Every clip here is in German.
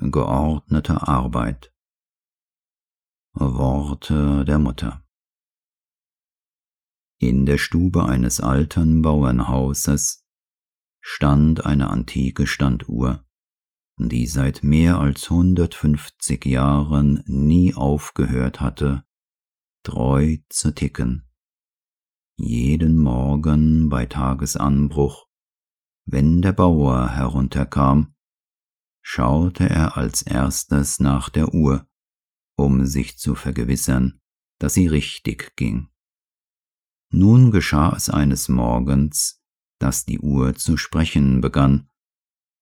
geordnete Arbeit. Worte der Mutter. In der Stube eines alten Bauernhauses stand eine antike Standuhr, die seit mehr als 150 Jahren nie aufgehört hatte, treu zu ticken. Jeden Morgen bei Tagesanbruch, wenn der Bauer herunterkam, schaute er als erstes nach der Uhr, um sich zu vergewissern, dass sie richtig ging. Nun geschah es eines Morgens, dass die Uhr zu sprechen begann,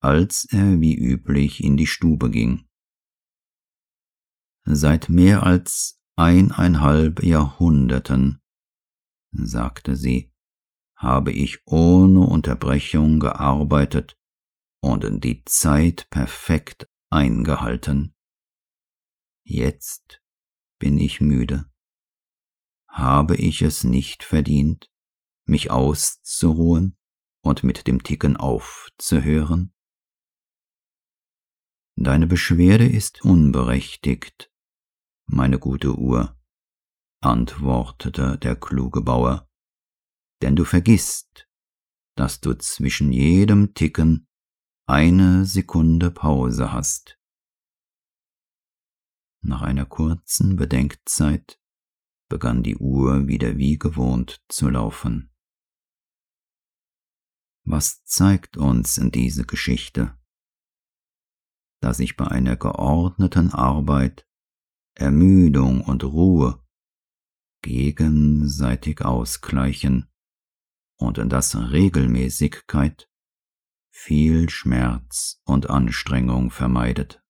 als er wie üblich in die Stube ging. Seit mehr als eineinhalb Jahrhunderten, sagte sie, habe ich ohne Unterbrechung gearbeitet und die Zeit perfekt eingehalten. Jetzt bin ich müde. Habe ich es nicht verdient, mich auszuruhen und mit dem Ticken aufzuhören? Deine Beschwerde ist unberechtigt, meine gute Uhr, antwortete der kluge Bauer, denn du vergisst, dass du zwischen jedem Ticken eine Sekunde Pause hast. Nach einer kurzen Bedenkzeit begann die Uhr wieder wie gewohnt zu laufen. Was zeigt uns diese Geschichte? dass sich bei einer geordneten Arbeit Ermüdung und Ruhe gegenseitig ausgleichen und dass Regelmäßigkeit viel Schmerz und Anstrengung vermeidet.